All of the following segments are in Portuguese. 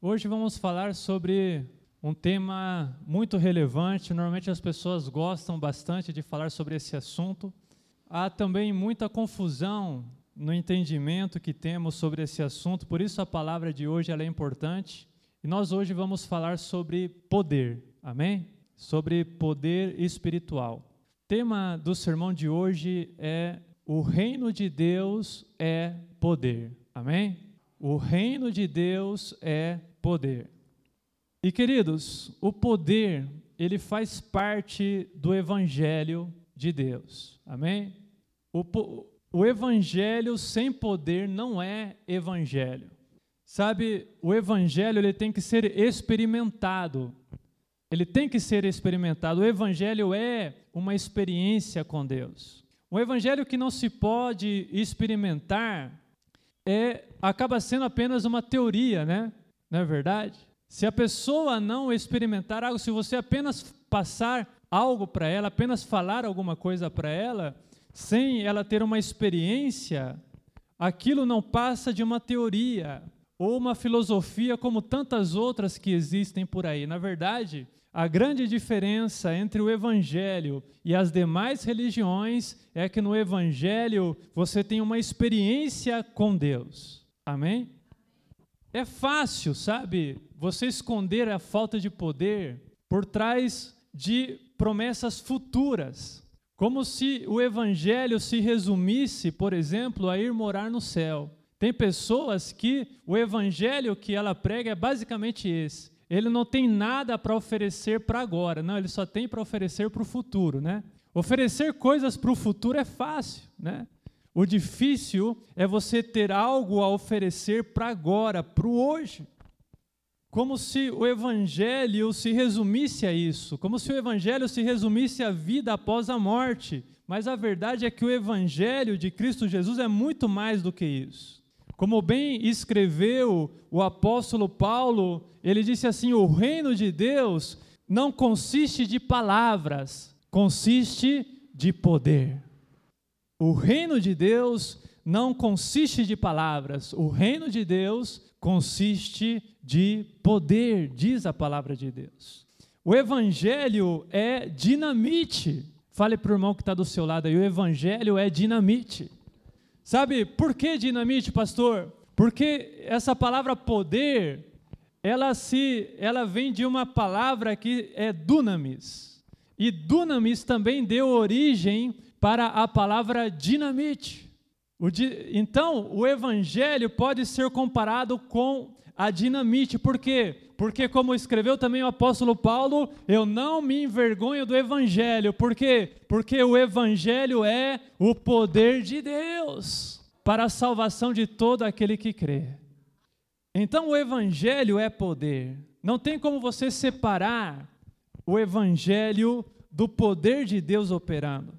Hoje vamos falar sobre um tema muito relevante. Normalmente as pessoas gostam bastante de falar sobre esse assunto. Há também muita confusão no entendimento que temos sobre esse assunto, por isso a palavra de hoje é importante. E nós hoje vamos falar sobre poder, amém? Sobre poder espiritual. O tema do sermão de hoje é o reino de Deus é poder, amém? O reino de Deus é poder. E queridos, o poder, ele faz parte do evangelho de Deus. Amém? O, o evangelho sem poder não é evangelho. Sabe, o evangelho ele tem que ser experimentado. Ele tem que ser experimentado. O evangelho é uma experiência com Deus. Um evangelho que não se pode experimentar é acaba sendo apenas uma teoria, né? Não é verdade? Se a pessoa não experimentar algo, se você apenas passar algo para ela, apenas falar alguma coisa para ela, sem ela ter uma experiência, aquilo não passa de uma teoria ou uma filosofia como tantas outras que existem por aí. Na verdade, a grande diferença entre o Evangelho e as demais religiões é que no Evangelho você tem uma experiência com Deus. Amém? É fácil, sabe, você esconder a falta de poder por trás de promessas futuras, como se o evangelho se resumisse, por exemplo, a ir morar no céu. Tem pessoas que o evangelho que ela prega é basicamente esse. Ele não tem nada para oferecer para agora, não, ele só tem para oferecer para o futuro, né? Oferecer coisas para o futuro é fácil, né? O difícil é você ter algo a oferecer para agora, para o hoje. Como se o Evangelho se resumisse a isso, como se o Evangelho se resumisse à vida após a morte. Mas a verdade é que o Evangelho de Cristo Jesus é muito mais do que isso. Como bem escreveu o apóstolo Paulo, ele disse assim: o reino de Deus não consiste de palavras, consiste de poder. O reino de Deus não consiste de palavras, o reino de Deus consiste de poder, diz a palavra de Deus. O evangelho é dinamite. Fale para o irmão que está do seu lado aí, o evangelho é dinamite. Sabe por que dinamite, pastor? Porque essa palavra poder, ela se, ela vem de uma palavra que é dunamis. E dunamis também deu origem para a palavra dinamite. O di... Então, o evangelho pode ser comparado com a dinamite, por quê? Porque, como escreveu também o apóstolo Paulo, eu não me envergonho do evangelho, por quê? Porque o evangelho é o poder de Deus para a salvação de todo aquele que crê. Então, o evangelho é poder, não tem como você separar o evangelho do poder de Deus operando.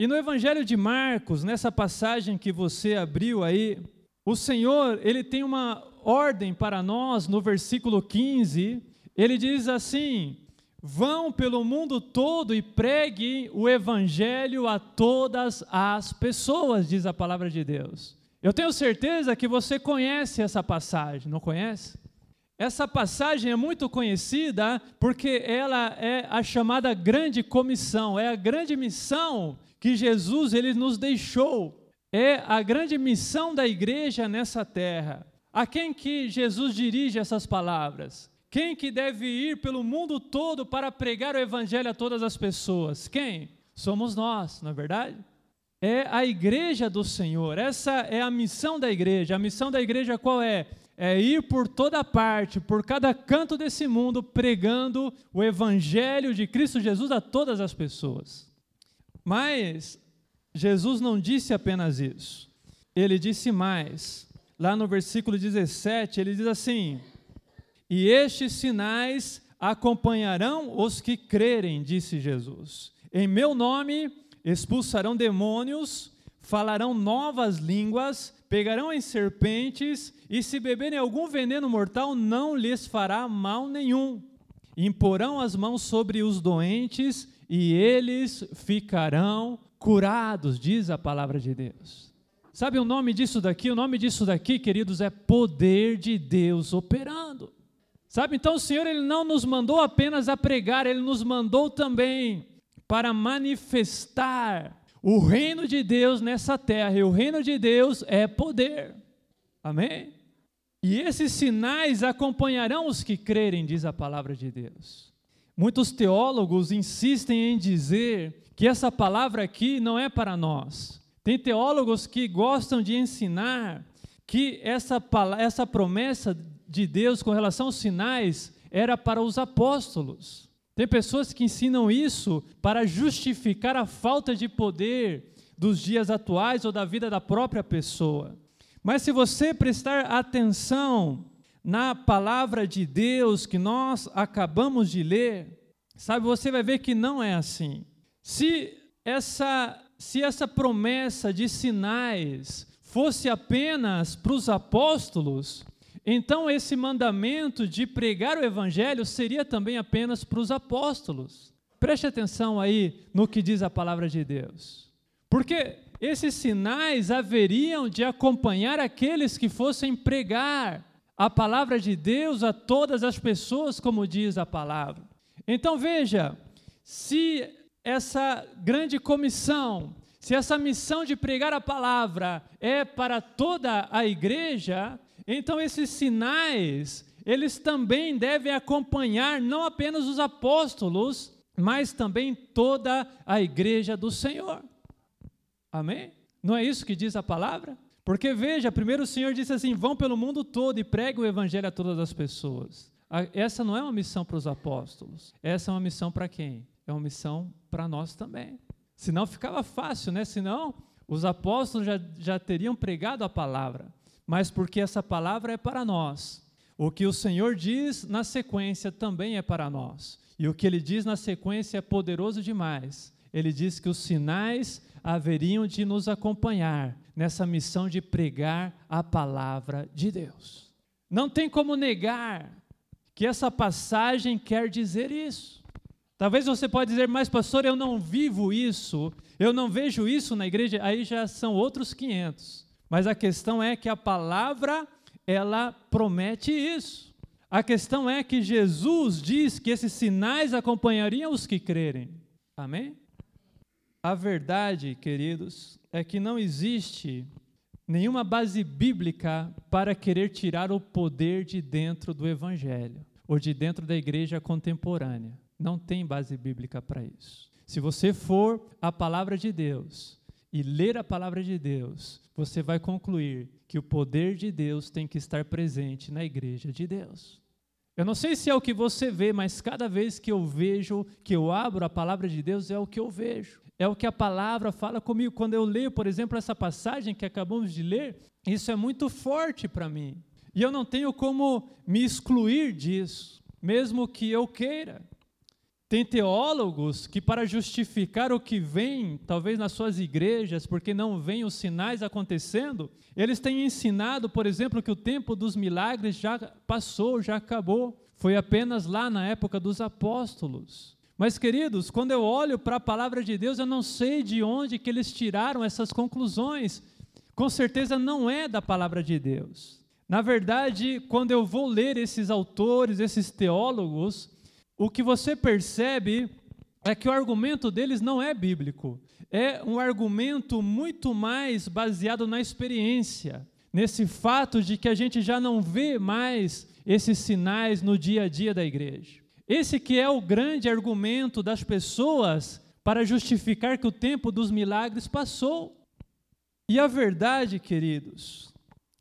E no Evangelho de Marcos, nessa passagem que você abriu aí, o Senhor, ele tem uma ordem para nós no versículo 15. Ele diz assim: Vão pelo mundo todo e preguem o evangelho a todas as pessoas, diz a palavra de Deus. Eu tenho certeza que você conhece essa passagem, não conhece? Essa passagem é muito conhecida porque ela é a chamada grande comissão, é a grande missão que Jesus ele nos deixou. É a grande missão da igreja nessa terra. A quem que Jesus dirige essas palavras? Quem que deve ir pelo mundo todo para pregar o evangelho a todas as pessoas? Quem? Somos nós, não é verdade? É a igreja do Senhor. Essa é a missão da igreja. A missão da igreja qual é? É ir por toda parte, por cada canto desse mundo, pregando o evangelho de Cristo Jesus a todas as pessoas. Mas Jesus não disse apenas isso. Ele disse mais. Lá no versículo 17, ele diz assim: E estes sinais acompanharão os que crerem, disse Jesus. Em meu nome expulsarão demônios, falarão novas línguas, pegarão em serpentes, e se beberem algum veneno mortal, não lhes fará mal nenhum. Imporão as mãos sobre os doentes e eles ficarão curados, diz a palavra de Deus. Sabe o nome disso daqui? O nome disso daqui, queridos, é poder de Deus operando. Sabe, então o Senhor ele não nos mandou apenas a pregar, ele nos mandou também para manifestar o reino de Deus nessa terra. E o reino de Deus é poder. Amém? E esses sinais acompanharão os que crerem, diz a palavra de Deus. Muitos teólogos insistem em dizer que essa palavra aqui não é para nós. Tem teólogos que gostam de ensinar que essa, essa promessa de Deus com relação aos sinais era para os apóstolos. Tem pessoas que ensinam isso para justificar a falta de poder dos dias atuais ou da vida da própria pessoa. Mas se você prestar atenção na palavra de Deus que nós acabamos de ler, sabe, você vai ver que não é assim. Se essa, se essa promessa de sinais fosse apenas para os apóstolos, então esse mandamento de pregar o evangelho seria também apenas para os apóstolos. Preste atenção aí no que diz a palavra de Deus. Porque esses sinais haveriam de acompanhar aqueles que fossem pregar a palavra de Deus a todas as pessoas, como diz a palavra. Então veja, se essa grande comissão, se essa missão de pregar a palavra é para toda a igreja, então esses sinais, eles também devem acompanhar não apenas os apóstolos, mas também toda a igreja do Senhor. Amém? Não é isso que diz a palavra? Porque veja, primeiro o Senhor disse assim: vão pelo mundo todo e preguem o evangelho a todas as pessoas. Essa não é uma missão para os apóstolos. Essa é uma missão para quem? É uma missão para nós também. Senão ficava fácil, né? Senão os apóstolos já, já teriam pregado a palavra. Mas porque essa palavra é para nós. O que o Senhor diz na sequência também é para nós. E o que ele diz na sequência é poderoso demais. Ele diz que os sinais haveriam de nos acompanhar nessa missão de pregar a palavra de Deus. Não tem como negar que essa passagem quer dizer isso. Talvez você pode dizer, mas pastor, eu não vivo isso, eu não vejo isso na igreja, aí já são outros 500. Mas a questão é que a palavra, ela promete isso. A questão é que Jesus diz que esses sinais acompanhariam os que crerem. Amém? A verdade, queridos, é que não existe nenhuma base bíblica para querer tirar o poder de dentro do Evangelho ou de dentro da igreja contemporânea. Não tem base bíblica para isso. Se você for a palavra de Deus e ler a palavra de Deus, você vai concluir que o poder de Deus tem que estar presente na igreja de Deus. Eu não sei se é o que você vê, mas cada vez que eu vejo, que eu abro a palavra de Deus, é o que eu vejo é o que a palavra fala comigo. Quando eu leio, por exemplo, essa passagem que acabamos de ler, isso é muito forte para mim. E eu não tenho como me excluir disso, mesmo que eu queira. Tem teólogos que, para justificar o que vem, talvez nas suas igrejas, porque não vêm os sinais acontecendo, eles têm ensinado, por exemplo, que o tempo dos milagres já passou, já acabou. Foi apenas lá na época dos apóstolos. Mas, queridos, quando eu olho para a palavra de Deus, eu não sei de onde que eles tiraram essas conclusões. Com certeza não é da palavra de Deus. Na verdade, quando eu vou ler esses autores, esses teólogos, o que você percebe é que o argumento deles não é bíblico. É um argumento muito mais baseado na experiência, nesse fato de que a gente já não vê mais esses sinais no dia a dia da igreja. Esse que é o grande argumento das pessoas para justificar que o tempo dos milagres passou. E a verdade, queridos,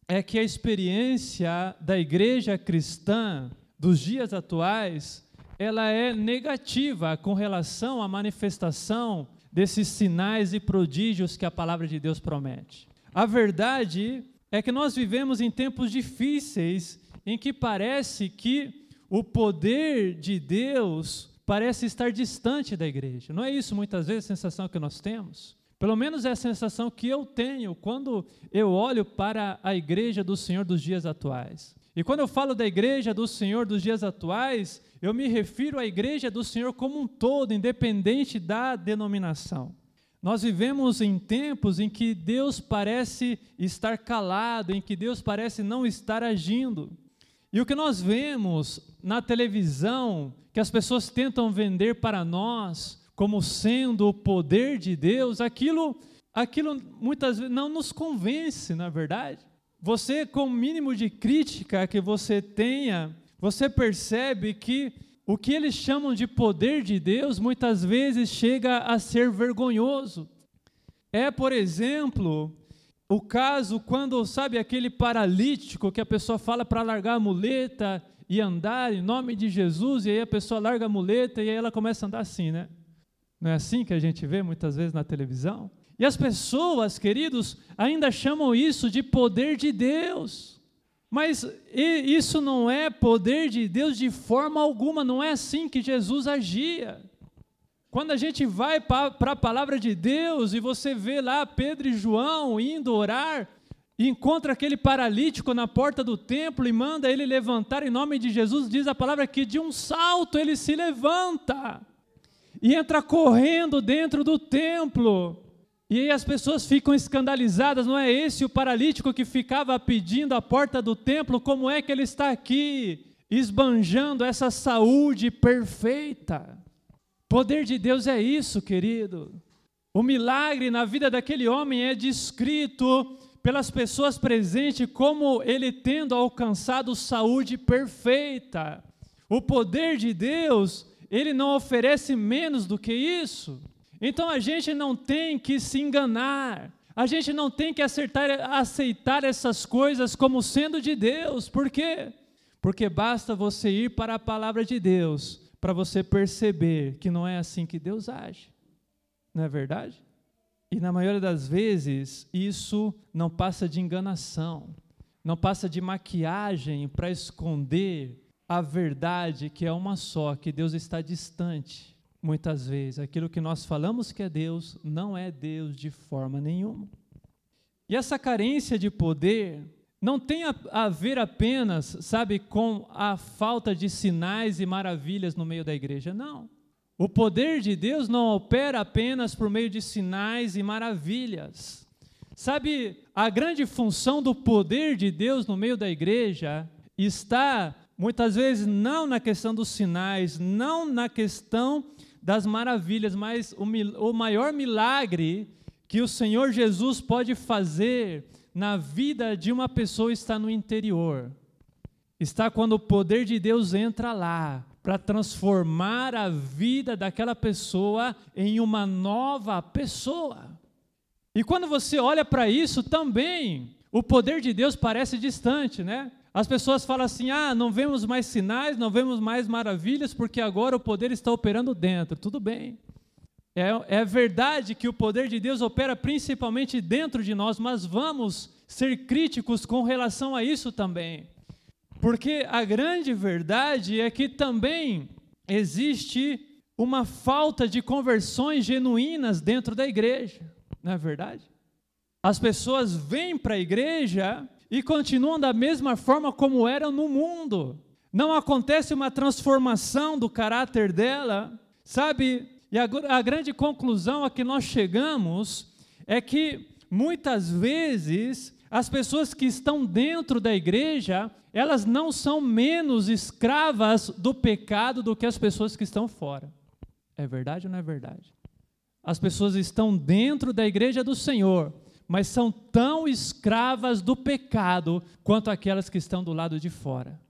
é que a experiência da igreja cristã dos dias atuais, ela é negativa com relação à manifestação desses sinais e prodígios que a palavra de Deus promete. A verdade é que nós vivemos em tempos difíceis em que parece que o poder de Deus parece estar distante da igreja. Não é isso muitas vezes a sensação que nós temos? Pelo menos é a sensação que eu tenho quando eu olho para a igreja do Senhor dos dias atuais. E quando eu falo da igreja do Senhor dos dias atuais, eu me refiro à igreja do Senhor como um todo, independente da denominação. Nós vivemos em tempos em que Deus parece estar calado, em que Deus parece não estar agindo. E o que nós vemos na televisão, que as pessoas tentam vender para nós como sendo o poder de Deus, aquilo, aquilo muitas vezes não nos convence, na verdade. Você, com o mínimo de crítica que você tenha, você percebe que o que eles chamam de poder de Deus muitas vezes chega a ser vergonhoso. É, por exemplo, o caso quando, sabe, aquele paralítico que a pessoa fala para largar a muleta e andar em nome de Jesus, e aí a pessoa larga a muleta e aí ela começa a andar assim, né? Não é assim que a gente vê muitas vezes na televisão? E as pessoas, queridos, ainda chamam isso de poder de Deus. Mas isso não é poder de Deus de forma alguma, não é assim que Jesus agia. Quando a gente vai para a palavra de Deus e você vê lá Pedro e João indo orar, e encontra aquele paralítico na porta do templo e manda ele levantar em nome de Jesus, diz a palavra que de um salto ele se levanta e entra correndo dentro do templo. E aí as pessoas ficam escandalizadas, não é esse o paralítico que ficava pedindo à porta do templo, como é que ele está aqui, esbanjando essa saúde perfeita? Poder de Deus é isso, querido. O milagre na vida daquele homem é descrito pelas pessoas presentes como ele tendo alcançado saúde perfeita. O poder de Deus, ele não oferece menos do que isso. Então a gente não tem que se enganar. A gente não tem que acertar, aceitar essas coisas como sendo de Deus. Por quê? Porque basta você ir para a palavra de Deus para você perceber que não é assim que Deus age. Não é verdade? E na maioria das vezes, isso não passa de enganação, não passa de maquiagem para esconder a verdade que é uma só, que Deus está distante. Muitas vezes, aquilo que nós falamos que é Deus não é Deus de forma nenhuma. E essa carência de poder não tem a, a, ver apenas, sabe, com a falta de sinais e maravilhas no meio da igreja. Não. O poder de Deus não opera apenas por meio de sinais e maravilhas. Sabe, a grande função do poder de Deus no meio da igreja está muitas vezes não na questão dos sinais, não na questão das maravilhas, mas o, o maior milagre que o Senhor Jesus pode fazer na vida de uma pessoa está no interior. Está quando o poder de Deus entra lá para transformar a vida daquela pessoa em uma nova pessoa. E quando você olha para isso também, o poder de Deus parece distante, né? As pessoas falam assim: ah, não vemos mais sinais, não vemos mais maravilhas, porque agora o poder está operando dentro. Tudo bem. É, é verdade que o poder de Deus opera principalmente dentro de nós, mas vamos ser críticos com relação a isso também. Porque a grande verdade é que também existe uma falta de conversões genuínas dentro da igreja, não é verdade? As pessoas vêm para a igreja e continuam da mesma forma como eram no mundo. Não acontece uma transformação do caráter dela, sabe? E a, a grande conclusão a que nós chegamos é que muitas vezes as pessoas que estão dentro da igreja, elas não são menos escravas do pecado do que as pessoas que estão fora. É verdade ou não é verdade? As pessoas estão dentro da igreja do Senhor, mas são tão escravas do pecado quanto aquelas que estão do lado de fora.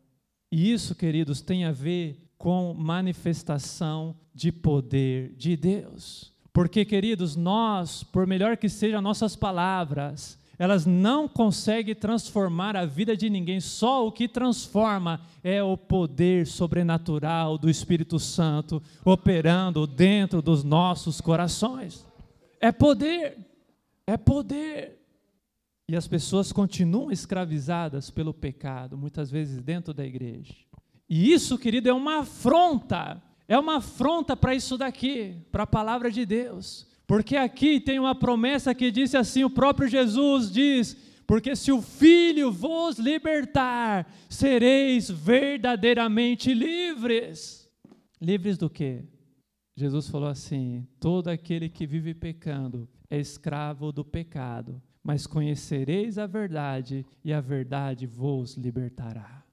E isso, queridos, tem a ver com manifestação de poder de Deus. Porque, queridos, nós, por melhor que sejam nossas palavras, elas não conseguem transformar a vida de ninguém, só o que transforma é o poder sobrenatural do Espírito Santo operando dentro dos nossos corações. É poder, é poder. E as pessoas continuam escravizadas pelo pecado, muitas vezes dentro da igreja. E isso, querido, é uma afronta. É uma afronta para isso daqui, para a palavra de Deus. Porque aqui tem uma promessa que disse assim: o próprio Jesus diz: Porque se o Filho vos libertar, sereis verdadeiramente livres. Livres do quê? Jesus falou assim: todo aquele que vive pecando é escravo do pecado, mas conhecereis a verdade, e a verdade vos libertará.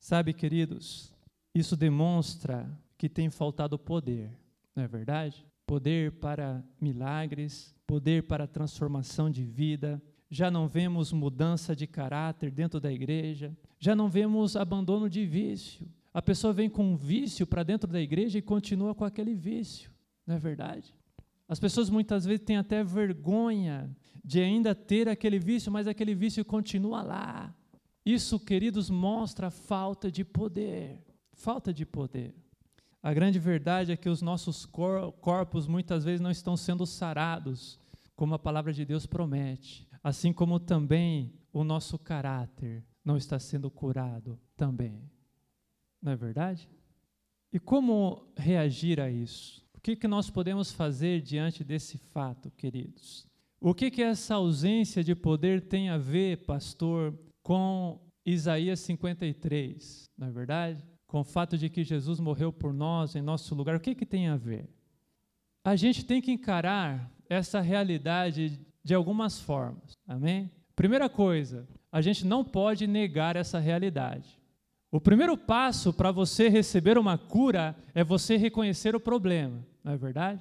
Sabe, queridos, isso demonstra que tem faltado poder, não é verdade? Poder para milagres, poder para transformação de vida. Já não vemos mudança de caráter dentro da igreja, já não vemos abandono de vício. A pessoa vem com um vício para dentro da igreja e continua com aquele vício, não é verdade? As pessoas muitas vezes têm até vergonha de ainda ter aquele vício, mas aquele vício continua lá. Isso, queridos, mostra falta de poder. Falta de poder. A grande verdade é que os nossos cor corpos muitas vezes não estão sendo sarados, como a palavra de Deus promete, assim como também o nosso caráter não está sendo curado também. Não é verdade? E como reagir a isso? O que, que nós podemos fazer diante desse fato, queridos? O que, que essa ausência de poder tem a ver, pastor, com Isaías 53, não é verdade? Com o fato de que Jesus morreu por nós, em nosso lugar, o que, que tem a ver? A gente tem que encarar essa realidade de algumas formas, amém? Primeira coisa, a gente não pode negar essa realidade. O primeiro passo para você receber uma cura é você reconhecer o problema, não é verdade?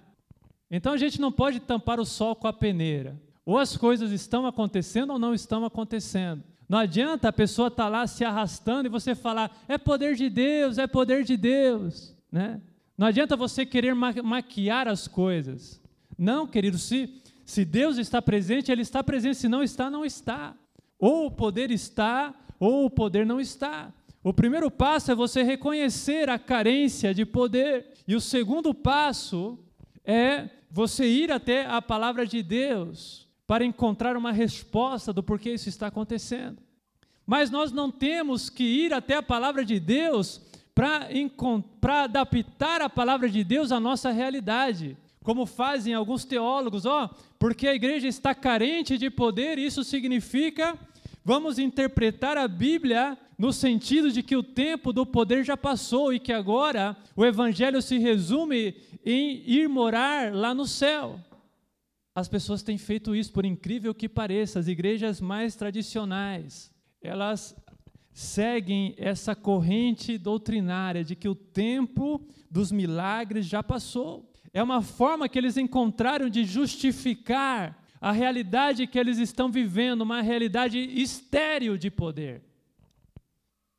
Então a gente não pode tampar o sol com a peneira. Ou as coisas estão acontecendo ou não estão acontecendo. Não adianta a pessoa estar tá lá se arrastando e você falar, é poder de Deus, é poder de Deus. Né? Não adianta você querer ma maquiar as coisas. Não, querido, se, se Deus está presente, Ele está presente, se não está, não está. Ou o poder está, ou o poder não está. O primeiro passo é você reconhecer a carência de poder. E o segundo passo é você ir até a palavra de Deus para encontrar uma resposta do porquê isso está acontecendo. Mas nós não temos que ir até a palavra de Deus para adaptar a palavra de Deus à nossa realidade, como fazem alguns teólogos, ó, oh, porque a igreja está carente de poder, isso significa vamos interpretar a Bíblia no sentido de que o tempo do poder já passou e que agora o evangelho se resume em ir morar lá no céu. As pessoas têm feito isso, por incrível que pareça, as igrejas mais tradicionais, elas seguem essa corrente doutrinária de que o tempo dos milagres já passou. É uma forma que eles encontraram de justificar a realidade que eles estão vivendo, uma realidade estéril de poder.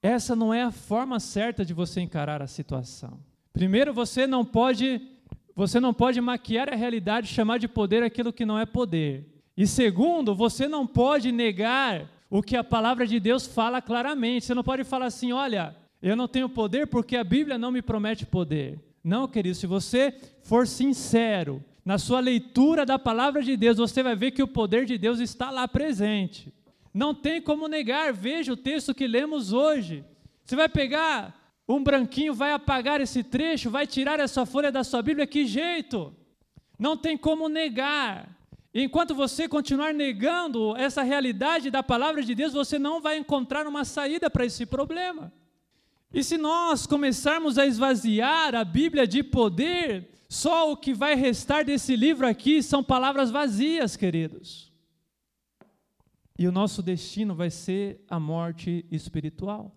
Essa não é a forma certa de você encarar a situação. Primeiro, você não pode você não pode maquiar a realidade, chamar de poder aquilo que não é poder. E segundo, você não pode negar o que a palavra de Deus fala claramente. Você não pode falar assim: olha, eu não tenho poder porque a Bíblia não me promete poder. Não, querido, se você for sincero na sua leitura da palavra de Deus, você vai ver que o poder de Deus está lá presente. Não tem como negar, veja o texto que lemos hoje. Você vai pegar um branquinho vai apagar esse trecho, vai tirar essa folha da sua Bíblia, que jeito? Não tem como negar. Enquanto você continuar negando essa realidade da palavra de Deus, você não vai encontrar uma saída para esse problema. E se nós começarmos a esvaziar a Bíblia de poder, só o que vai restar desse livro aqui são palavras vazias, queridos. E o nosso destino vai ser a morte espiritual.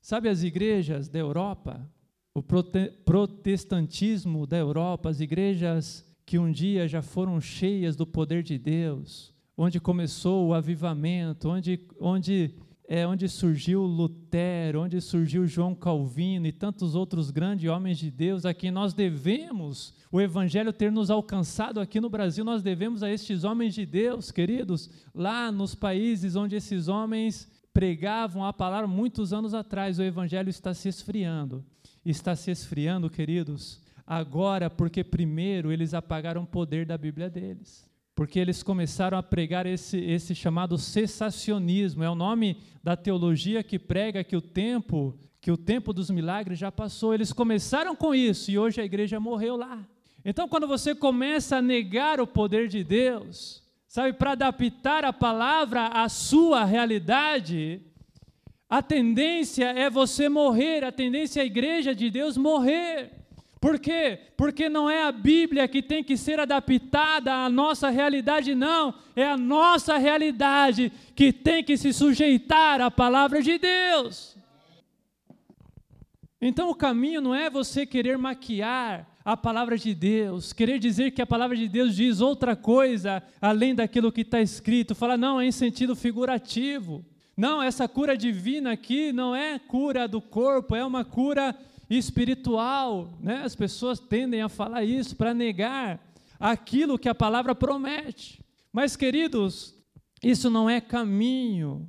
Sabe as igrejas da Europa, o protestantismo da Europa, as igrejas que um dia já foram cheias do poder de Deus, onde começou o avivamento, onde, onde, é, onde surgiu Lutero, onde surgiu João Calvino e tantos outros grandes homens de Deus, a quem nós devemos o Evangelho ter nos alcançado aqui no Brasil, nós devemos a estes homens de Deus, queridos, lá nos países onde esses homens pregavam a palavra muitos anos atrás, o evangelho está se esfriando. Está se esfriando, queridos, agora porque primeiro eles apagaram o poder da Bíblia deles. Porque eles começaram a pregar esse, esse chamado cessacionismo, é o nome da teologia que prega que o tempo, que o tempo dos milagres já passou. Eles começaram com isso e hoje a igreja morreu lá. Então, quando você começa a negar o poder de Deus, sabe, para adaptar a palavra à sua realidade, a tendência é você morrer, a tendência é a igreja de Deus morrer. Por quê? Porque não é a Bíblia que tem que ser adaptada à nossa realidade, não. É a nossa realidade que tem que se sujeitar à palavra de Deus. Então o caminho não é você querer maquiar a palavra de Deus, querer dizer que a palavra de Deus diz outra coisa além daquilo que está escrito, falar, não, é em sentido figurativo. Não, essa cura divina aqui não é cura do corpo, é uma cura espiritual. Né? As pessoas tendem a falar isso para negar aquilo que a palavra promete. Mas, queridos, isso não é caminho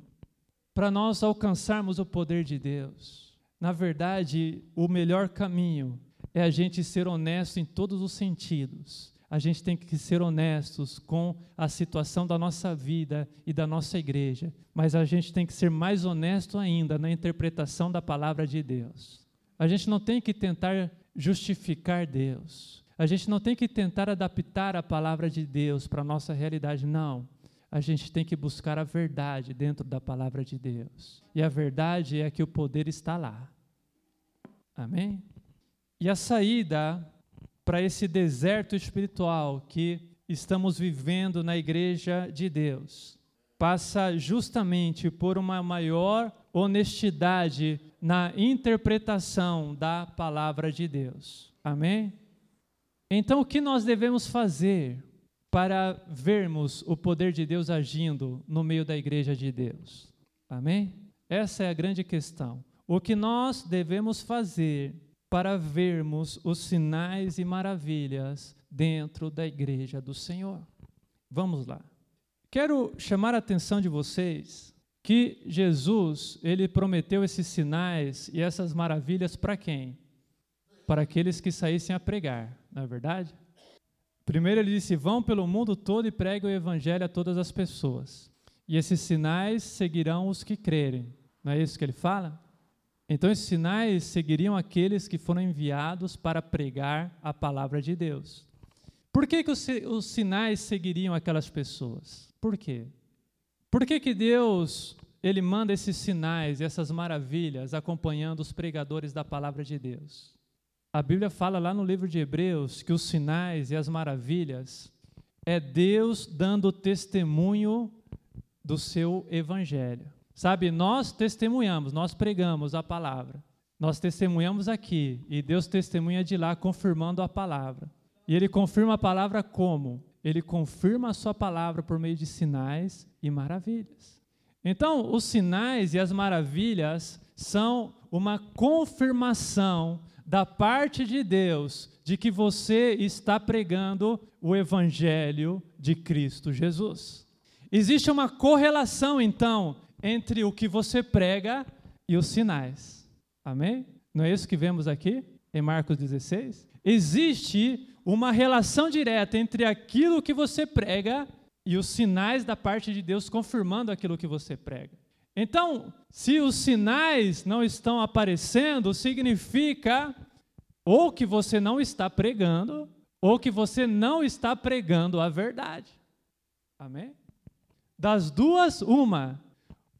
para nós alcançarmos o poder de Deus. Na verdade, o melhor caminho é a gente ser honesto em todos os sentidos. A gente tem que ser honestos com a situação da nossa vida e da nossa igreja, mas a gente tem que ser mais honesto ainda na interpretação da palavra de Deus. A gente não tem que tentar justificar Deus. A gente não tem que tentar adaptar a palavra de Deus para a nossa realidade, não. A gente tem que buscar a verdade dentro da palavra de Deus. E a verdade é que o poder está lá. Amém? E a saída para esse deserto espiritual que estamos vivendo na igreja de Deus passa justamente por uma maior honestidade na interpretação da palavra de Deus. Amém? Então, o que nós devemos fazer para vermos o poder de Deus agindo no meio da igreja de Deus? Amém? Essa é a grande questão. O que nós devemos fazer para vermos os sinais e maravilhas dentro da igreja do Senhor. Vamos lá. Quero chamar a atenção de vocês que Jesus, ele prometeu esses sinais e essas maravilhas para quem? Para aqueles que saíssem a pregar, não é verdade? Primeiro ele disse: "Vão pelo mundo todo e preguem o evangelho a todas as pessoas. E esses sinais seguirão os que crerem." Não é isso que ele fala? Então, esses sinais seguiriam aqueles que foram enviados para pregar a palavra de Deus. Por que, que os, os sinais seguiriam aquelas pessoas? Por quê? Por que, que Deus ele manda esses sinais essas maravilhas acompanhando os pregadores da palavra de Deus? A Bíblia fala lá no livro de Hebreus que os sinais e as maravilhas é Deus dando testemunho do seu evangelho. Sabe, nós testemunhamos, nós pregamos a palavra. Nós testemunhamos aqui e Deus testemunha de lá confirmando a palavra. E ele confirma a palavra como? Ele confirma a sua palavra por meio de sinais e maravilhas. Então, os sinais e as maravilhas são uma confirmação da parte de Deus de que você está pregando o evangelho de Cristo Jesus. Existe uma correlação, então, entre o que você prega e os sinais. Amém? Não é isso que vemos aqui em Marcos 16? Existe uma relação direta entre aquilo que você prega e os sinais da parte de Deus confirmando aquilo que você prega. Então, se os sinais não estão aparecendo, significa ou que você não está pregando, ou que você não está pregando a verdade. Amém? Das duas, uma.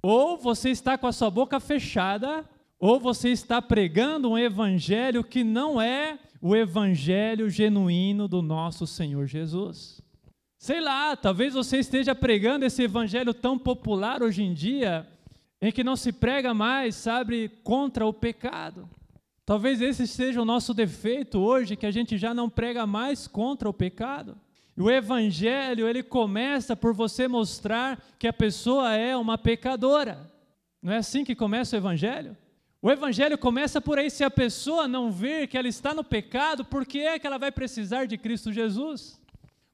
Ou você está com a sua boca fechada, ou você está pregando um evangelho que não é o evangelho genuíno do nosso Senhor Jesus. Sei lá, talvez você esteja pregando esse evangelho tão popular hoje em dia, em que não se prega mais, sabe, contra o pecado. Talvez esse seja o nosso defeito hoje, que a gente já não prega mais contra o pecado. O evangelho, ele começa por você mostrar que a pessoa é uma pecadora. Não é assim que começa o evangelho? O evangelho começa por aí, se a pessoa não ver que ela está no pecado, por que é que ela vai precisar de Cristo Jesus?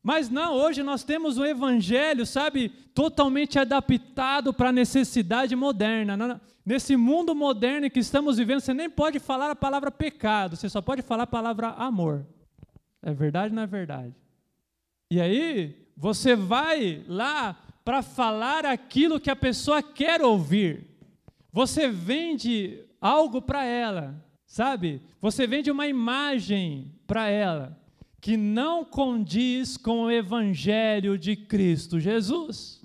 Mas não, hoje nós temos o evangelho, sabe, totalmente adaptado para a necessidade moderna. Nesse mundo moderno que estamos vivendo, você nem pode falar a palavra pecado, você só pode falar a palavra amor. É verdade ou não é verdade? E aí, você vai lá para falar aquilo que a pessoa quer ouvir. Você vende algo para ela, sabe? Você vende uma imagem para ela que não condiz com o evangelho de Cristo Jesus.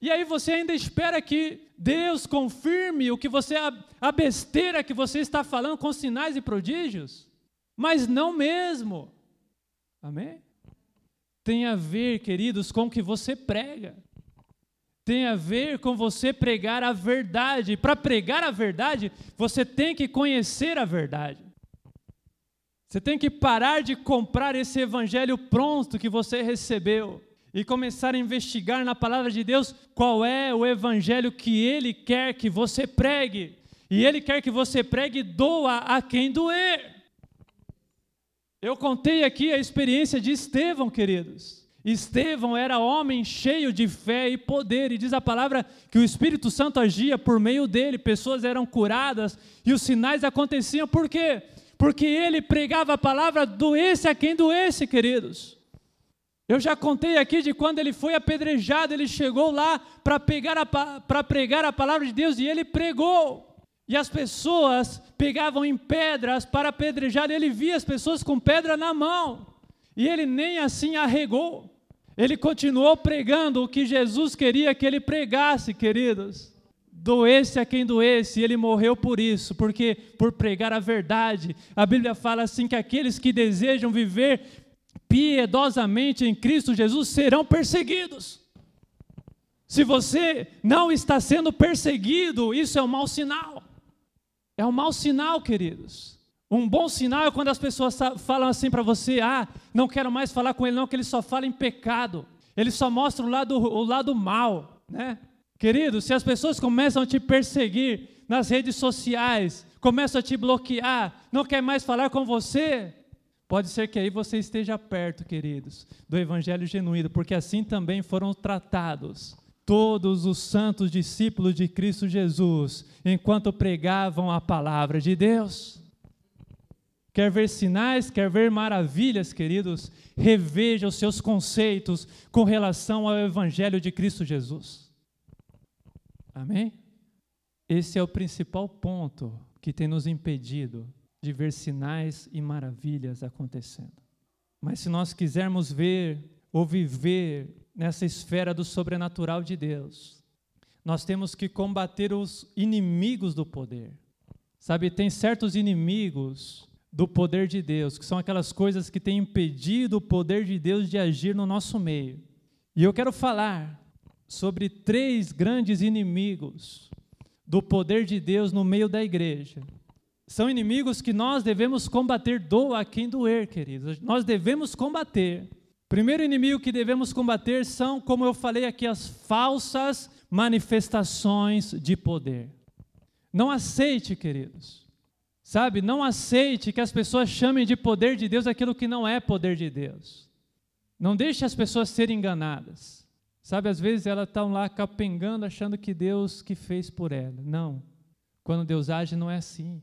E aí você ainda espera que Deus confirme o que você a besteira que você está falando com sinais e prodígios? Mas não mesmo. Amém? tem a ver, queridos, com o que você prega. Tem a ver com você pregar a verdade. Para pregar a verdade, você tem que conhecer a verdade. Você tem que parar de comprar esse evangelho pronto que você recebeu e começar a investigar na palavra de Deus qual é o evangelho que ele quer que você pregue. E ele quer que você pregue doa a quem doer. Eu contei aqui a experiência de Estevão, queridos. Estevão era homem cheio de fé e poder, e diz a palavra que o Espírito Santo agia por meio dele, pessoas eram curadas e os sinais aconteciam, por quê? Porque ele pregava a palavra, doesse a quem doesse, queridos. Eu já contei aqui de quando ele foi apedrejado, ele chegou lá para pregar a palavra de Deus e ele pregou. E as pessoas pegavam em pedras para apedrejar, ele via as pessoas com pedra na mão, e ele nem assim arregou. Ele continuou pregando o que Jesus queria que ele pregasse, queridos. Doesse a quem doesse, e ele morreu por isso, porque por pregar a verdade. A Bíblia fala assim que aqueles que desejam viver piedosamente em Cristo Jesus serão perseguidos. Se você não está sendo perseguido, isso é um mau sinal. É um mau sinal, queridos. Um bom sinal é quando as pessoas falam assim para você: ah, não quero mais falar com ele, não, que ele só fala em pecado. Ele só mostra o lado, o lado mal, né? Querido, se as pessoas começam a te perseguir nas redes sociais, começam a te bloquear, não quer mais falar com você, pode ser que aí você esteja perto, queridos, do evangelho genuíno, porque assim também foram tratados todos os santos discípulos de Cristo Jesus, enquanto pregavam a palavra de Deus. Quer ver sinais, quer ver maravilhas, queridos? Reveja os seus conceitos com relação ao Evangelho de Cristo Jesus. Amém? Esse é o principal ponto que tem nos impedido de ver sinais e maravilhas acontecendo. Mas se nós quisermos ver ou viver nessa esfera do sobrenatural de Deus, nós temos que combater os inimigos do poder. Sabe, tem certos inimigos do poder de Deus, que são aquelas coisas que têm impedido o poder de Deus de agir no nosso meio. E eu quero falar sobre três grandes inimigos do poder de Deus no meio da igreja. São inimigos que nós devemos combater, doa quem doer, queridos. Nós devemos combater. Primeiro inimigo que devemos combater são, como eu falei aqui, as falsas manifestações de poder. Não aceite, queridos, Sabe, não aceite que as pessoas chamem de poder de Deus aquilo que não é poder de Deus. Não deixe as pessoas serem enganadas. Sabe, às vezes elas estão lá capengando, achando que Deus que fez por ela. Não. Quando Deus age, não é assim.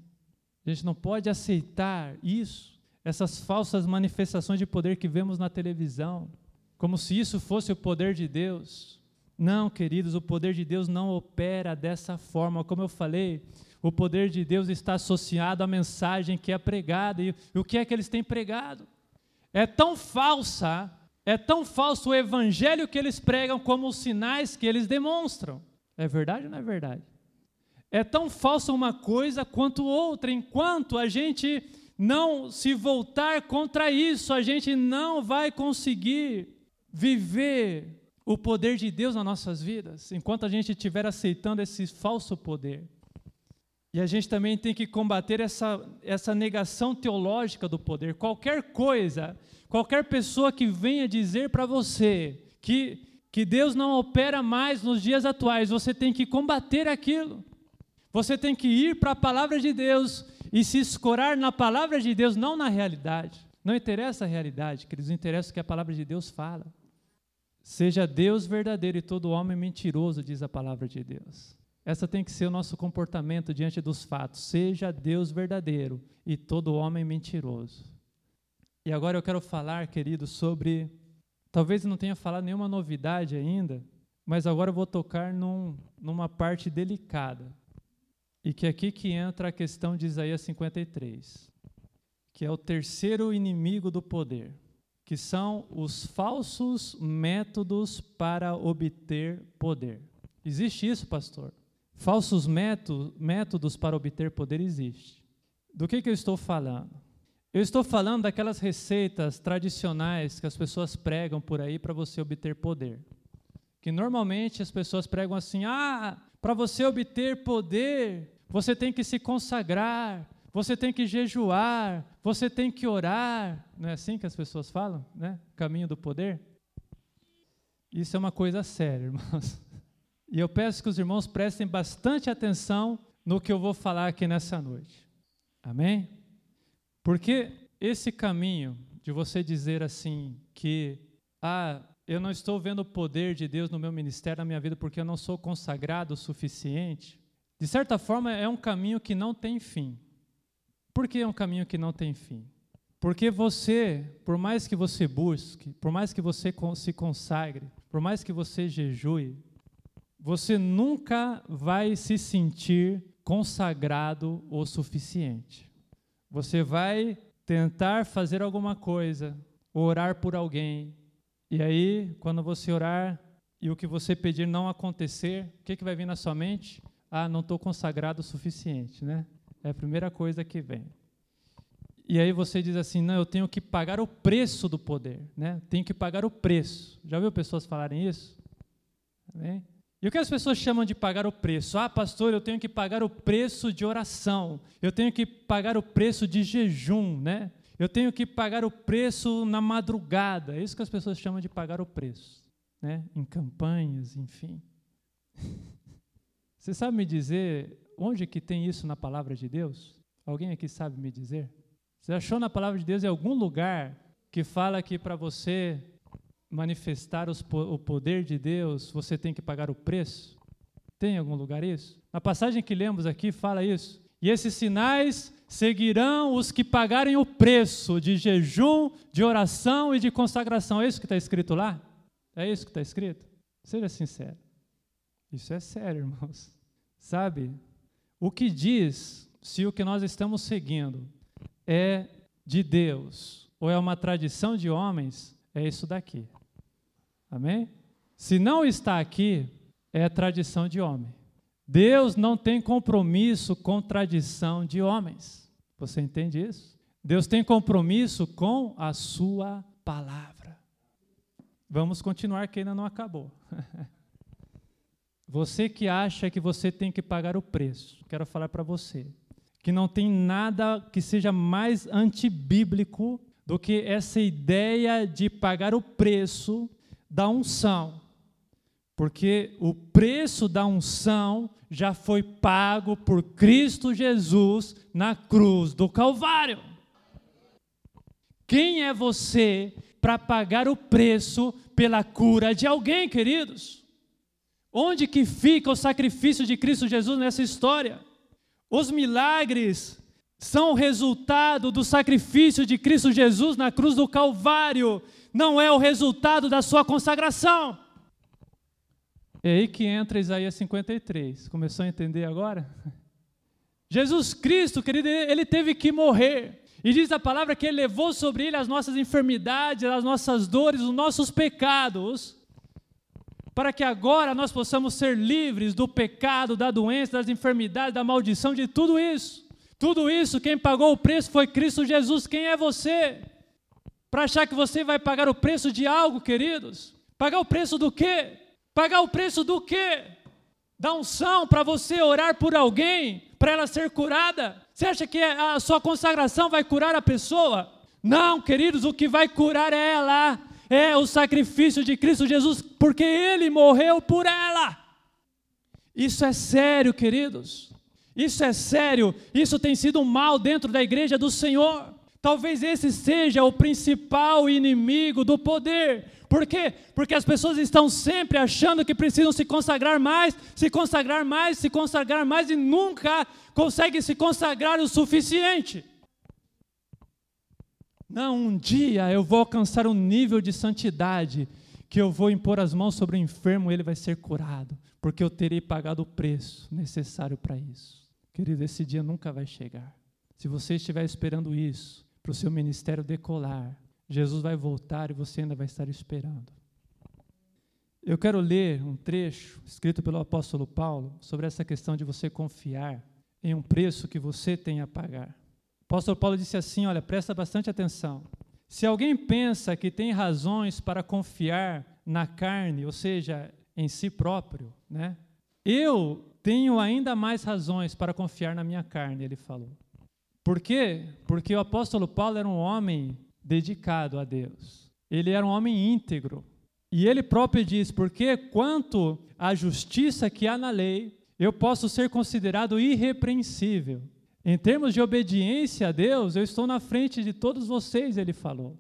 A gente não pode aceitar isso, essas falsas manifestações de poder que vemos na televisão, como se isso fosse o poder de Deus. Não, queridos, o poder de Deus não opera dessa forma. Como eu falei, o poder de Deus está associado à mensagem que é pregada. E o que é que eles têm pregado? É tão falsa, é tão falso o evangelho que eles pregam como os sinais que eles demonstram. É verdade ou não é verdade? É tão falsa uma coisa quanto outra, enquanto a gente não se voltar contra isso, a gente não vai conseguir viver o poder de Deus nas nossas vidas, enquanto a gente estiver aceitando esse falso poder. E a gente também tem que combater essa, essa negação teológica do poder. Qualquer coisa, qualquer pessoa que venha dizer para você que, que Deus não opera mais nos dias atuais, você tem que combater aquilo. Você tem que ir para a palavra de Deus e se escorar na palavra de Deus, não na realidade. Não interessa a realidade, queridos, interessa o que a palavra de Deus fala. Seja Deus verdadeiro e todo homem mentiroso, diz a palavra de Deus. Essa tem que ser o nosso comportamento diante dos fatos. Seja Deus verdadeiro e todo homem mentiroso. E agora eu quero falar, querido, sobre. Talvez não tenha falado nenhuma novidade ainda, mas agora eu vou tocar num, numa parte delicada. E que é aqui que entra a questão de Isaías 53, que é o terceiro inimigo do poder, que são os falsos métodos para obter poder. Existe isso, pastor? Falsos métodos para obter poder existem. Do que, que eu estou falando? Eu estou falando daquelas receitas tradicionais que as pessoas pregam por aí para você obter poder. que normalmente as pessoas pregam assim: ah, para você obter poder, você tem que se consagrar, você tem que jejuar, você tem que orar. Não é assim que as pessoas falam, né? Caminho do poder. Isso é uma coisa séria, irmãos. E eu peço que os irmãos prestem bastante atenção no que eu vou falar aqui nessa noite. Amém? Porque esse caminho de você dizer assim que ah, eu não estou vendo o poder de Deus no meu ministério, na minha vida, porque eu não sou consagrado o suficiente, de certa forma é um caminho que não tem fim. Por que é um caminho que não tem fim? Porque você, por mais que você busque, por mais que você se consagre, por mais que você jejue, você nunca vai se sentir consagrado o suficiente. Você vai tentar fazer alguma coisa, orar por alguém, e aí, quando você orar e o que você pedir não acontecer, o que, que vai vir na sua mente? Ah, não estou consagrado o suficiente, né? É a primeira coisa que vem. E aí você diz assim, não, eu tenho que pagar o preço do poder, né? Tenho que pagar o preço. Já viu pessoas falarem isso? Amém? E o que as pessoas chamam de pagar o preço? Ah, pastor, eu tenho que pagar o preço de oração. Eu tenho que pagar o preço de jejum, né? Eu tenho que pagar o preço na madrugada. É isso que as pessoas chamam de pagar o preço, né? Em campanhas, enfim. Você sabe me dizer onde que tem isso na palavra de Deus? Alguém aqui sabe me dizer? Você achou na palavra de Deus em algum lugar que fala que para você manifestar os, o poder de Deus, você tem que pagar o preço? Tem em algum lugar isso? Na passagem que lemos aqui fala isso. E esses sinais seguirão os que pagarem o preço de jejum, de oração e de consagração. É isso que está escrito lá? É isso que está escrito? Seja sincero. Isso é sério, irmãos. Sabe? O que diz se o que nós estamos seguindo é de Deus ou é uma tradição de homens, é isso daqui. Amém? Se não está aqui, é tradição de homem. Deus não tem compromisso com tradição de homens. Você entende isso? Deus tem compromisso com a sua palavra. Vamos continuar que ainda não acabou. Você que acha que você tem que pagar o preço, quero falar para você que não tem nada que seja mais antibíblico do que essa ideia de pagar o preço da unção. Porque o preço da unção já foi pago por Cristo Jesus na cruz do Calvário. Quem é você para pagar o preço pela cura de alguém, queridos? Onde que fica o sacrifício de Cristo Jesus nessa história? Os milagres são resultado do sacrifício de Cristo Jesus na cruz do Calvário não é o resultado da sua consagração. É aí que entra Isaías 53. Começou a entender agora? Jesus Cristo, querido, ele teve que morrer. E diz a palavra que ele levou sobre ele as nossas enfermidades, as nossas dores, os nossos pecados, para que agora nós possamos ser livres do pecado, da doença, das enfermidades, da maldição, de tudo isso. Tudo isso, quem pagou o preço foi Cristo Jesus. Quem é você? Para achar que você vai pagar o preço de algo, queridos. Pagar o preço do quê? Pagar o preço do quê? Da unção para você orar por alguém, para ela ser curada. Você acha que a sua consagração vai curar a pessoa? Não, queridos, o que vai curar é ela. É o sacrifício de Cristo Jesus, porque ele morreu por ela. Isso é sério, queridos. Isso é sério. Isso tem sido um mal dentro da igreja do Senhor. Talvez esse seja o principal inimigo do poder. Por quê? Porque as pessoas estão sempre achando que precisam se consagrar mais, se consagrar mais, se consagrar mais e nunca conseguem se consagrar o suficiente. Não, um dia eu vou alcançar um nível de santidade que eu vou impor as mãos sobre o enfermo e ele vai ser curado, porque eu terei pagado o preço necessário para isso. Querido, esse dia nunca vai chegar. Se você estiver esperando isso, para o seu ministério decolar. Jesus vai voltar e você ainda vai estar esperando. Eu quero ler um trecho escrito pelo apóstolo Paulo sobre essa questão de você confiar em um preço que você tem a pagar. O apóstolo Paulo disse assim: olha, presta bastante atenção. Se alguém pensa que tem razões para confiar na carne, ou seja, em si próprio, né? Eu tenho ainda mais razões para confiar na minha carne, ele falou. Por quê? Porque o apóstolo Paulo era um homem dedicado a Deus. Ele era um homem íntegro. E ele próprio diz: porque quanto à justiça que há na lei, eu posso ser considerado irrepreensível. Em termos de obediência a Deus, eu estou na frente de todos vocês, ele falou.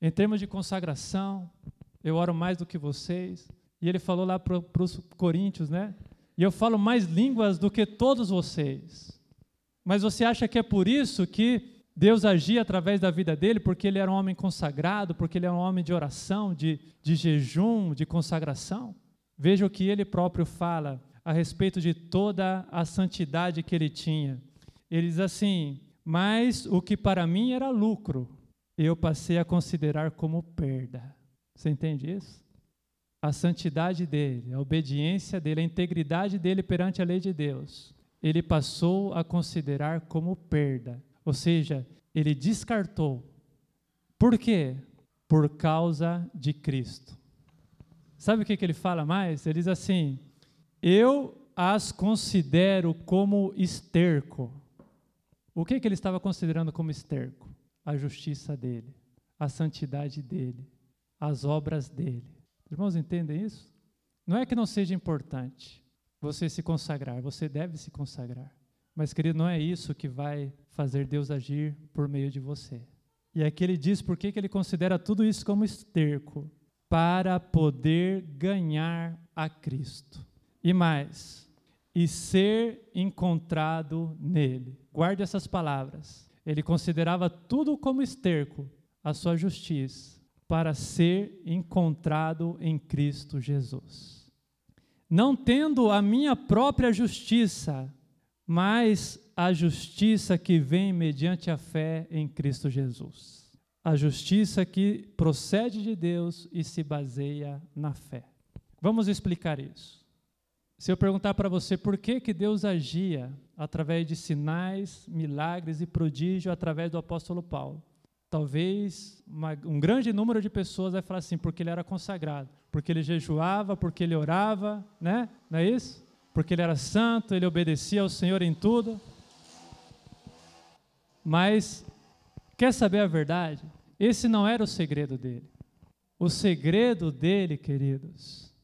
Em termos de consagração, eu oro mais do que vocês. E ele falou lá para os coríntios, né? E eu falo mais línguas do que todos vocês. Mas você acha que é por isso que Deus agia através da vida dele? Porque ele era um homem consagrado, porque ele era um homem de oração, de, de jejum, de consagração? Veja o que ele próprio fala a respeito de toda a santidade que ele tinha. Ele diz assim: Mas o que para mim era lucro, eu passei a considerar como perda. Você entende isso? A santidade dele, a obediência dele, a integridade dele perante a lei de Deus, ele passou a considerar como perda. Ou seja, ele descartou. Por quê? Por causa de Cristo. Sabe o que, que ele fala mais? Ele diz assim: Eu as considero como esterco. O que, que ele estava considerando como esterco? A justiça dele, a santidade dele, as obras dele. Irmãos, entendem isso? Não é que não seja importante você se consagrar, você deve se consagrar. Mas, querido, não é isso que vai fazer Deus agir por meio de você. E aqui ele diz por que ele considera tudo isso como esterco para poder ganhar a Cristo. E mais, e ser encontrado nele. Guarde essas palavras. Ele considerava tudo como esterco, a sua justiça, para ser encontrado em Cristo Jesus. Não tendo a minha própria justiça, mas a justiça que vem mediante a fé em Cristo Jesus. A justiça que procede de Deus e se baseia na fé. Vamos explicar isso. Se eu perguntar para você por que, que Deus agia através de sinais, milagres e prodígio através do apóstolo Paulo, talvez uma, um grande número de pessoas vai falar assim, porque ele era consagrado, porque ele jejuava, porque ele orava, né? Não é isso? Porque ele era santo, ele obedecia ao Senhor em tudo. Mas quer saber a verdade? Esse não era o segredo dele. O segredo dele, queridos,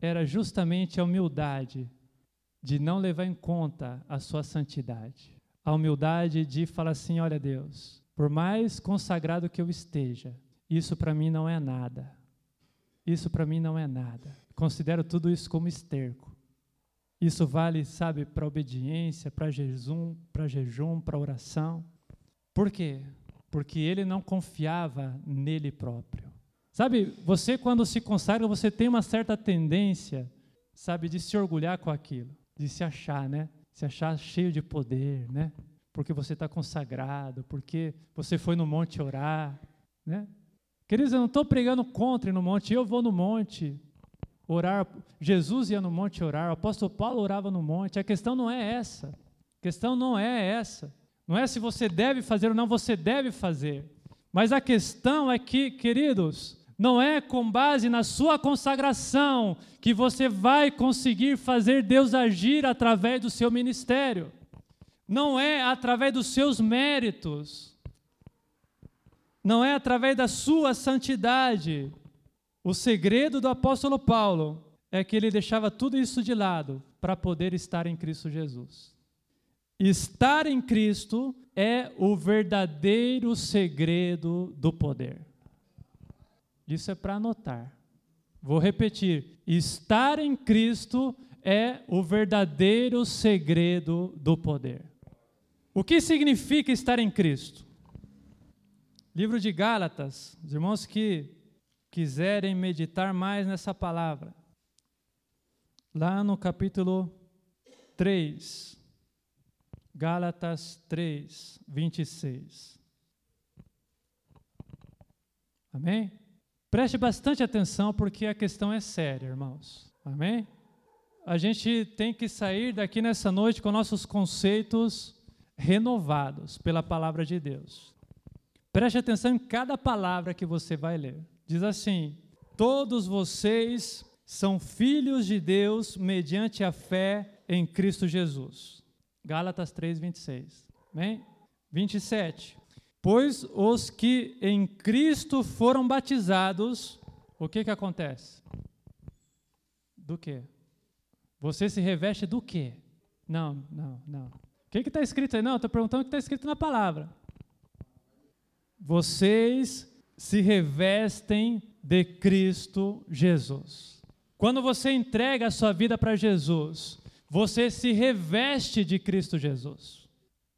era justamente a humildade de não levar em conta a sua santidade. A humildade de falar assim: olha, Deus, por mais consagrado que eu esteja, isso para mim não é nada. Isso para mim não é nada. Considero tudo isso como esterco. Isso vale, sabe, para obediência, para jejum, para jejum, para oração. Por quê? Porque ele não confiava nele próprio. Sabe, você quando se consagra, você tem uma certa tendência, sabe, de se orgulhar com aquilo, de se achar, né? Se achar cheio de poder, né? Porque você está consagrado, porque você foi no monte orar, né? Queridos, eu não estou pregando contra ir no monte, eu vou no monte orar. Jesus ia no monte orar, o apóstolo Paulo orava no monte. A questão não é essa. A questão não é essa. Não é se você deve fazer ou não, você deve fazer. Mas a questão é que, queridos, não é com base na sua consagração que você vai conseguir fazer Deus agir através do seu ministério. Não é através dos seus méritos. Não é através da sua santidade. O segredo do apóstolo Paulo é que ele deixava tudo isso de lado para poder estar em Cristo Jesus. Estar em Cristo é o verdadeiro segredo do poder. Isso é para anotar. Vou repetir: estar em Cristo é o verdadeiro segredo do poder. O que significa estar em Cristo? Livro de Gálatas, os irmãos que quiserem meditar mais nessa palavra, lá no capítulo 3, Gálatas 3, 26. Amém? Preste bastante atenção porque a questão é séria, irmãos. Amém? A gente tem que sair daqui nessa noite com nossos conceitos renovados pela palavra de Deus. Preste atenção em cada palavra que você vai ler. Diz assim: Todos vocês são filhos de Deus mediante a fé em Cristo Jesus. Gálatas 3, 26. Bem? 27. Pois os que em Cristo foram batizados, o que que acontece? Do que? Você se reveste do quê? Não, não, não. Que está escrito aí? Não, estou perguntando o que está escrito na palavra. Vocês se revestem de Cristo Jesus. Quando você entrega a sua vida para Jesus, você se reveste de Cristo Jesus.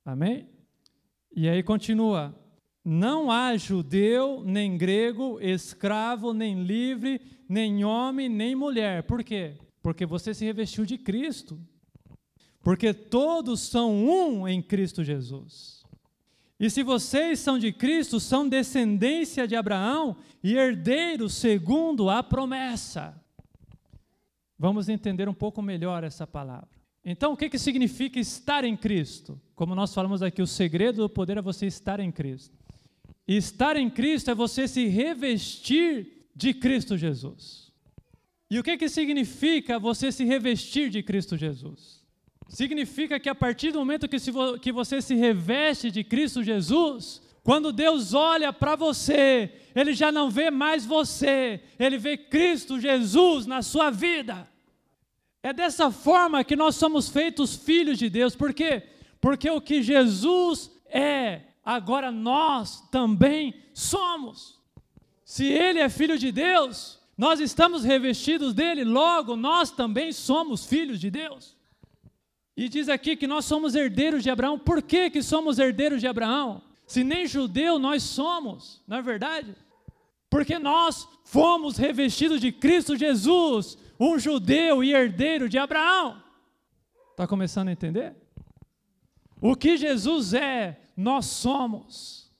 Amém? E aí continua: não há judeu, nem grego, escravo, nem livre, nem homem, nem mulher. Por quê? Porque você se revestiu de Cristo. Porque todos são um em Cristo Jesus. E se vocês são de Cristo, são descendência de Abraão e herdeiros segundo a promessa. Vamos entender um pouco melhor essa palavra. Então, o que, que significa estar em Cristo? Como nós falamos aqui, o segredo do poder é você estar em Cristo. E estar em Cristo é você se revestir de Cristo Jesus. E o que, que significa você se revestir de Cristo Jesus? Significa que a partir do momento que, se vo, que você se reveste de Cristo Jesus, quando Deus olha para você, Ele já não vê mais você, Ele vê Cristo Jesus na sua vida. É dessa forma que nós somos feitos filhos de Deus, por quê? Porque o que Jesus é, agora nós também somos. Se Ele é filho de Deus, nós estamos revestidos dele, logo nós também somos filhos de Deus. E diz aqui que nós somos herdeiros de Abraão. Por que, que somos herdeiros de Abraão? Se nem judeu nós somos, não é verdade? Porque nós fomos revestidos de Cristo Jesus, um judeu e herdeiro de Abraão. Está começando a entender? O que Jesus é, nós somos.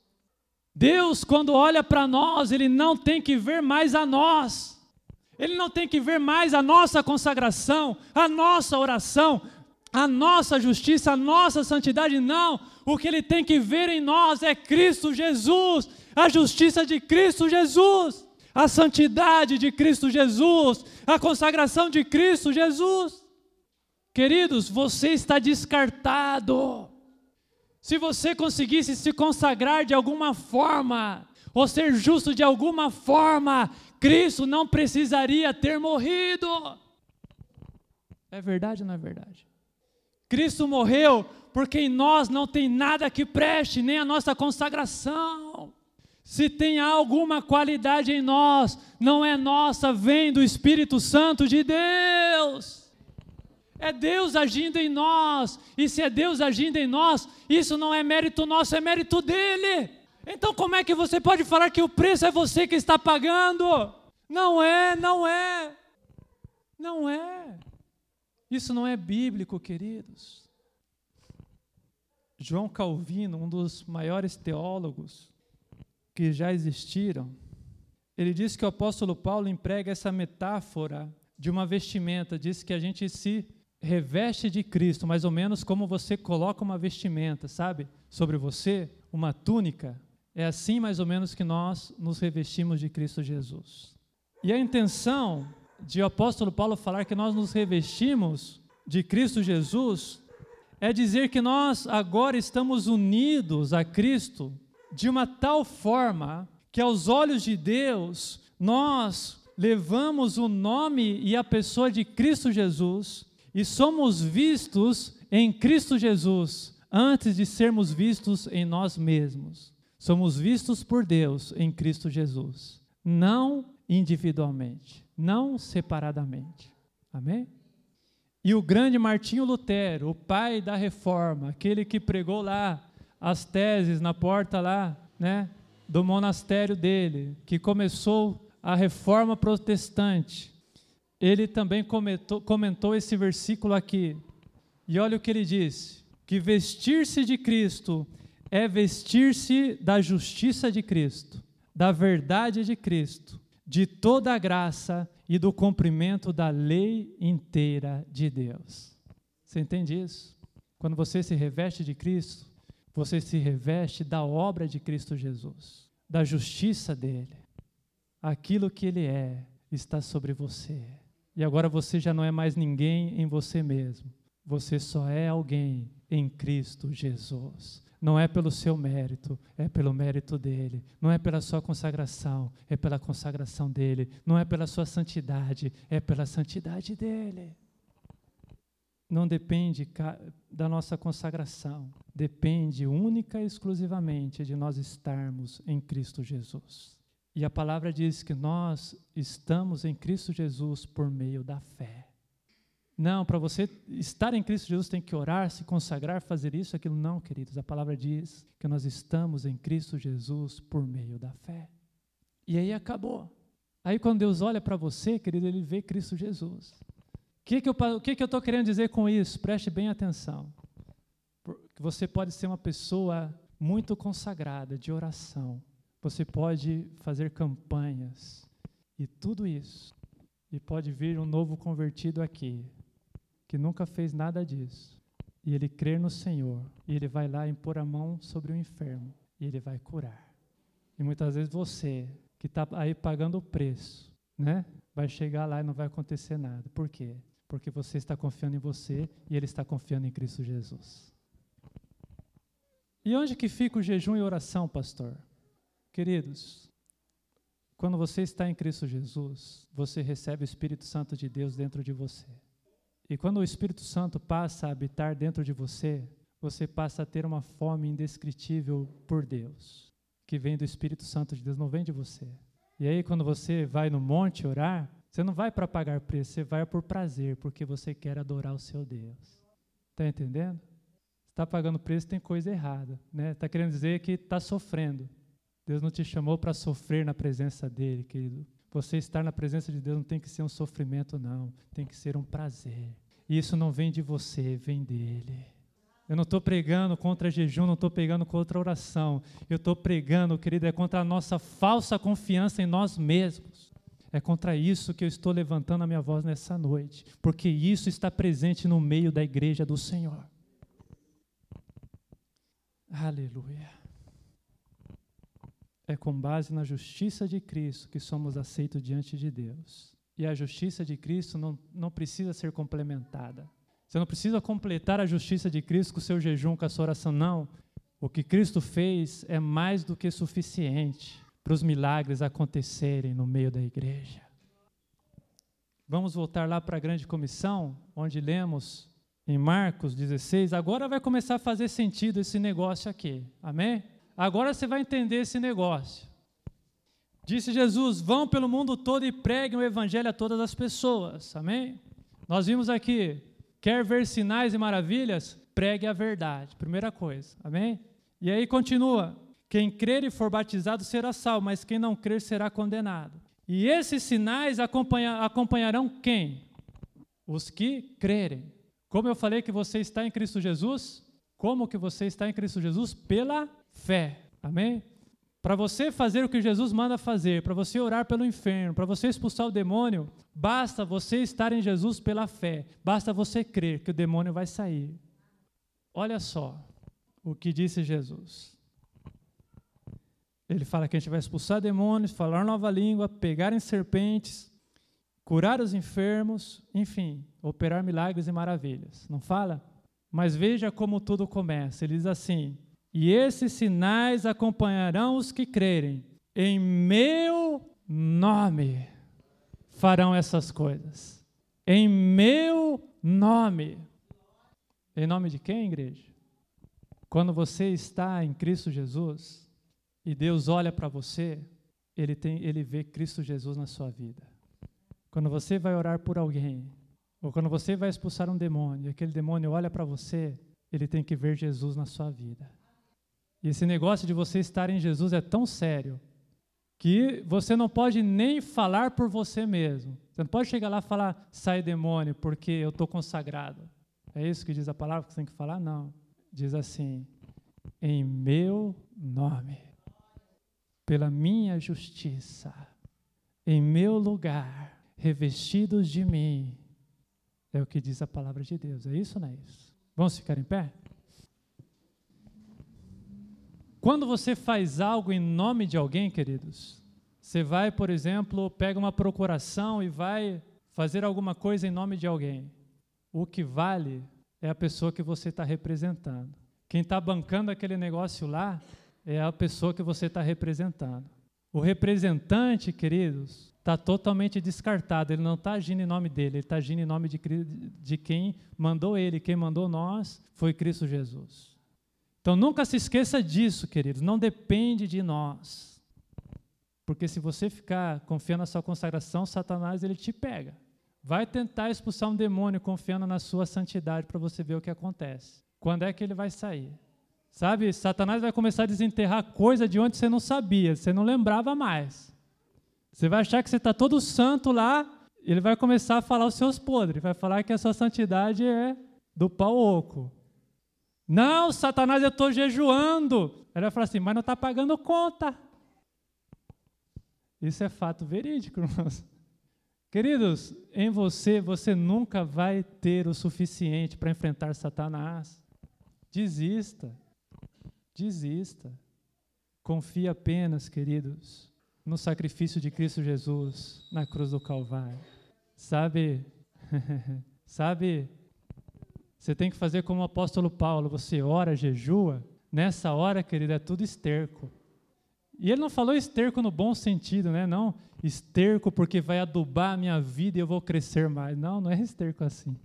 Deus, quando olha para nós, Ele não tem que ver mais a nós. Ele não tem que ver mais a nossa consagração, a nossa oração, a nossa justiça, a nossa santidade, não. O que ele tem que ver em nós é Cristo Jesus, a justiça de Cristo Jesus, a santidade de Cristo Jesus, a consagração de Cristo Jesus. Queridos, você está descartado. Se você conseguisse se consagrar de alguma forma, ou ser justo de alguma forma, Cristo não precisaria ter morrido. É verdade ou não é verdade? Cristo morreu porque em nós não tem nada que preste, nem a nossa consagração. Se tem alguma qualidade em nós, não é nossa, vem do Espírito Santo de Deus. É Deus agindo em nós, e se é Deus agindo em nós, isso não é mérito nosso, é mérito dele. Então, como é que você pode falar que o preço é você que está pagando? Não é, não é, não é. Isso não é bíblico, queridos. João Calvino, um dos maiores teólogos que já existiram, ele diz que o apóstolo Paulo emprega essa metáfora de uma vestimenta, diz que a gente se reveste de Cristo, mais ou menos como você coloca uma vestimenta, sabe, sobre você, uma túnica. É assim mais ou menos que nós nos revestimos de Cristo Jesus. E a intenção de o apóstolo Paulo falar que nós nos revestimos de Cristo Jesus é dizer que nós agora estamos unidos a Cristo de uma tal forma que aos olhos de Deus nós levamos o nome e a pessoa de Cristo Jesus e somos vistos em Cristo Jesus antes de sermos vistos em nós mesmos. Somos vistos por Deus em Cristo Jesus, não individualmente não separadamente. Amém? E o grande Martinho Lutero, o pai da reforma, aquele que pregou lá as teses na porta lá, né, do monastério dele, que começou a reforma protestante. Ele também comentou, comentou esse versículo aqui. E olha o que ele disse: que vestir-se de Cristo é vestir-se da justiça de Cristo, da verdade de Cristo, de toda a graça e do cumprimento da lei inteira de Deus. Você entende isso? Quando você se reveste de Cristo, você se reveste da obra de Cristo Jesus, da justiça dele. Aquilo que ele é está sobre você. E agora você já não é mais ninguém em você mesmo. Você só é alguém em Cristo Jesus. Não é pelo seu mérito, é pelo mérito dele. Não é pela sua consagração, é pela consagração dele. Não é pela sua santidade, é pela santidade dele. Não depende da nossa consagração, depende única e exclusivamente de nós estarmos em Cristo Jesus. E a palavra diz que nós estamos em Cristo Jesus por meio da fé. Não, para você estar em Cristo Jesus tem que orar, se consagrar, fazer isso, aquilo. Não, queridos. A palavra diz que nós estamos em Cristo Jesus por meio da fé. E aí acabou. Aí quando Deus olha para você, querido, Ele vê Cristo Jesus. O que, que eu que que estou querendo dizer com isso? Preste bem atenção. Você pode ser uma pessoa muito consagrada de oração. Você pode fazer campanhas e tudo isso. E pode vir um novo convertido aqui, que nunca fez nada disso, e ele crer no Senhor, e ele vai lá impor a mão sobre o enfermo, e ele vai curar. E muitas vezes você, que está aí pagando o preço, né, vai chegar lá e não vai acontecer nada. Por quê? Porque você está confiando em você e ele está confiando em Cristo Jesus. E onde que fica o jejum e oração, pastor? Queridos, quando você está em Cristo Jesus, você recebe o Espírito Santo de Deus dentro de você. E quando o Espírito Santo passa a habitar dentro de você, você passa a ter uma fome indescritível por Deus, que vem do Espírito Santo de Deus, não vem de você. E aí, quando você vai no monte orar, você não vai para pagar preço, você vai por prazer, porque você quer adorar o seu Deus. Está entendendo? Está pagando preço, tem coisa errada. Está né? Tá querendo dizer que está sofrendo. Deus não te chamou para sofrer na presença dele, querido. Você estar na presença de Deus não tem que ser um sofrimento, não. Tem que ser um prazer. E isso não vem de você, vem dele. Eu não estou pregando contra jejum, não estou pregando contra oração. Eu estou pregando, querido, é contra a nossa falsa confiança em nós mesmos. É contra isso que eu estou levantando a minha voz nessa noite, porque isso está presente no meio da igreja do Senhor. Aleluia. É com base na justiça de Cristo que somos aceitos diante de Deus. E a justiça de Cristo não, não precisa ser complementada. Você não precisa completar a justiça de Cristo com o seu jejum, com a sua oração, não. O que Cristo fez é mais do que suficiente para os milagres acontecerem no meio da igreja. Vamos voltar lá para a grande comissão, onde lemos em Marcos 16. Agora vai começar a fazer sentido esse negócio aqui. Amém? Agora você vai entender esse negócio. Disse Jesus: Vão pelo mundo todo e preguem o evangelho a todas as pessoas. Amém? Nós vimos aqui: quer ver sinais e maravilhas? Pregue a verdade. Primeira coisa. Amém? E aí continua: Quem crer e for batizado será salvo, mas quem não crer será condenado. E esses sinais acompanha, acompanharão quem? Os que crerem. Como eu falei que você está em Cristo Jesus? Como que você está em Cristo Jesus? Pela fé. Amém? Para você fazer o que Jesus manda fazer, para você orar pelo inferno, para você expulsar o demônio, basta você estar em Jesus pela fé, basta você crer que o demônio vai sair. Olha só o que disse Jesus. Ele fala que a gente vai expulsar demônios, falar nova língua, pegar em serpentes, curar os enfermos, enfim, operar milagres e maravilhas. Não fala? Mas veja como tudo começa. Ele diz assim: e esses sinais acompanharão os que crerem. Em meu nome farão essas coisas. Em meu nome. Em nome de quem, igreja? Quando você está em Cristo Jesus e Deus olha para você, ele, tem, ele vê Cristo Jesus na sua vida. Quando você vai orar por alguém, ou quando você vai expulsar um demônio, e aquele demônio olha para você, ele tem que ver Jesus na sua vida. E esse negócio de você estar em Jesus é tão sério que você não pode nem falar por você mesmo. Você não pode chegar lá e falar, sai demônio, porque eu estou consagrado. É isso que diz a palavra que você tem que falar? Não. Diz assim, em meu nome, pela minha justiça, em meu lugar, revestidos de mim. É o que diz a palavra de Deus. É isso ou não é isso? Vamos ficar em pé? Quando você faz algo em nome de alguém, queridos, você vai, por exemplo, pega uma procuração e vai fazer alguma coisa em nome de alguém. O que vale é a pessoa que você está representando. Quem está bancando aquele negócio lá é a pessoa que você está representando. O representante, queridos, está totalmente descartado. Ele não está agindo em nome dele, ele está agindo em nome de, de quem mandou ele. Quem mandou nós foi Cristo Jesus. Então nunca se esqueça disso, queridos. Não depende de nós. Porque se você ficar confiando na sua consagração, Satanás ele te pega. Vai tentar expulsar um demônio confiando na sua santidade para você ver o que acontece. Quando é que ele vai sair? Sabe, Satanás vai começar a desenterrar coisa de onde você não sabia, você não lembrava mais. Você vai achar que você está todo santo lá, ele vai começar a falar os seus podres, vai falar que a sua santidade é do pau oco. Não, Satanás, eu estou jejuando. Ele vai falar assim, mas não está pagando conta. Isso é fato verídico, irmãos. Queridos, em você, você nunca vai ter o suficiente para enfrentar Satanás. Desista. Desista. Confie apenas, queridos, no sacrifício de Cristo Jesus na cruz do Calvário. Sabe, sabe, você tem que fazer como o apóstolo Paulo, você ora, jejua, nessa hora, querido, é tudo esterco. E ele não falou esterco no bom sentido, né? Não, esterco porque vai adubar a minha vida e eu vou crescer mais. Não, não é esterco assim.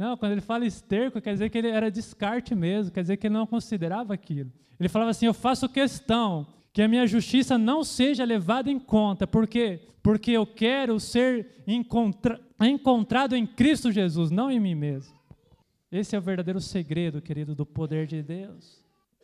Não, quando ele fala esterco, quer dizer que ele era descarte mesmo, quer dizer que ele não considerava aquilo. Ele falava assim: Eu faço questão que a minha justiça não seja levada em conta, por quê? Porque eu quero ser encontra encontrado em Cristo Jesus, não em mim mesmo. Esse é o verdadeiro segredo, querido, do poder de Deus.